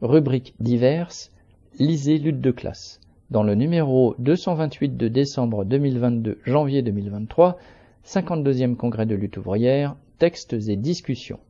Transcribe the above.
Rubrique diverses, lisez lutte de classe. Dans le numéro 228 de décembre 2022-janvier 2023, 52e congrès de lutte ouvrière, textes et discussions.